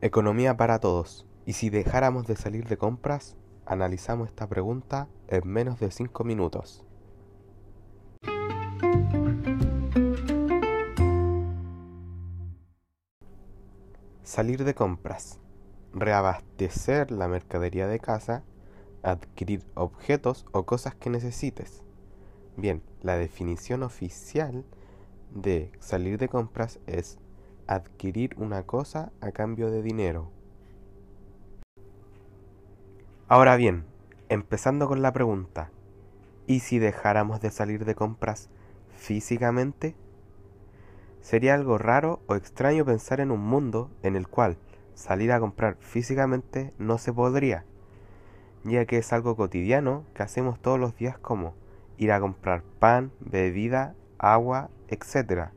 Economía para todos. ¿Y si dejáramos de salir de compras? Analizamos esta pregunta en menos de 5 minutos. Salir de compras. Reabastecer la mercadería de casa. Adquirir objetos o cosas que necesites. Bien, la definición oficial de salir de compras es adquirir una cosa a cambio de dinero. Ahora bien, empezando con la pregunta, ¿y si dejáramos de salir de compras físicamente? Sería algo raro o extraño pensar en un mundo en el cual salir a comprar físicamente no se podría, ya que es algo cotidiano que hacemos todos los días como ir a comprar pan, bebida, agua, etc.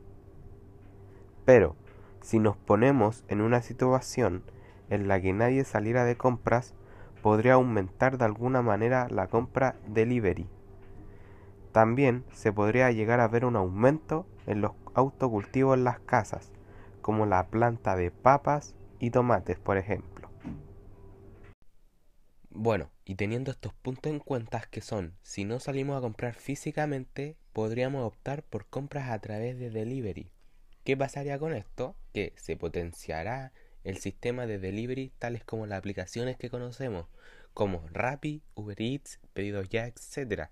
Pero, si nos ponemos en una situación en la que nadie saliera de compras, podría aumentar de alguna manera la compra delivery. También se podría llegar a ver un aumento en los autocultivos en las casas, como la planta de papas y tomates, por ejemplo. Bueno, y teniendo estos puntos en cuenta que son, si no salimos a comprar físicamente, podríamos optar por compras a través de delivery. ¿Qué pasaría con esto? Que se potenciará el sistema de delivery tales como las aplicaciones que conocemos, como Rappi, Uber Eats, Pedidos Ya, etc.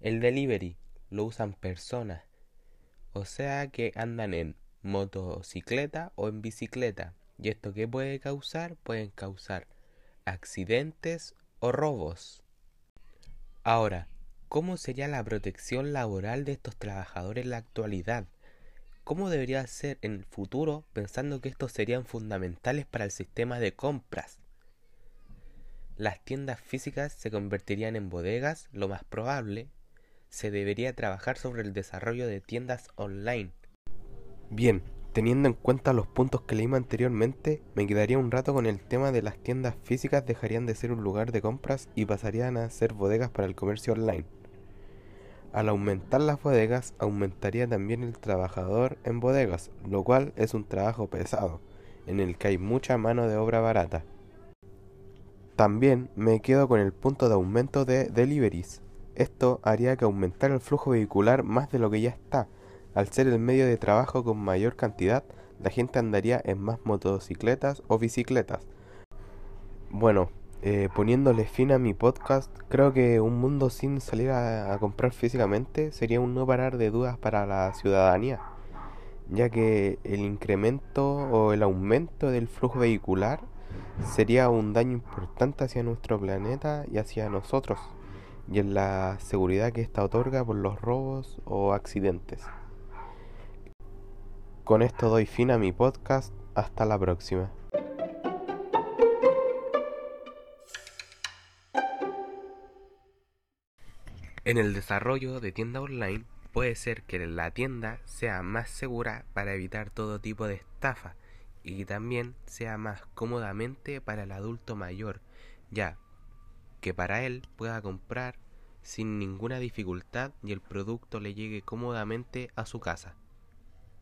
El delivery lo usan personas, o sea que andan en motocicleta o en bicicleta. ¿Y esto qué puede causar? Pueden causar accidentes o robos. Ahora, ¿cómo sería la protección laboral de estos trabajadores en la actualidad? ¿Cómo debería ser en el futuro pensando que estos serían fundamentales para el sistema de compras? Las tiendas físicas se convertirían en bodegas, lo más probable. Se debería trabajar sobre el desarrollo de tiendas online. Bien, Teniendo en cuenta los puntos que leímos anteriormente, me quedaría un rato con el tema de las tiendas físicas dejarían de ser un lugar de compras y pasarían a ser bodegas para el comercio online. Al aumentar las bodegas, aumentaría también el trabajador en bodegas, lo cual es un trabajo pesado, en el que hay mucha mano de obra barata. También me quedo con el punto de aumento de deliveries. Esto haría que aumentara el flujo vehicular más de lo que ya está, al ser el medio de trabajo con mayor cantidad, la gente andaría en más motocicletas o bicicletas. Bueno, eh, poniéndole fin a mi podcast, creo que un mundo sin salir a, comprar físicamente sería un no parar de dudas para la ciudadanía, ya que el incremento o el aumento del flujo vehicular sería un daño importante hacia nuestro planeta y hacia nosotros, y en la seguridad que ésta otorga por los robos o accidentes. Con esto doy fin a mi podcast. Hasta la próxima. En el desarrollo de tienda online puede ser que la tienda sea más segura para evitar todo tipo de estafa y también sea más cómodamente para el adulto mayor, ya que para él pueda comprar sin ninguna dificultad y el producto le llegue cómodamente a su casa.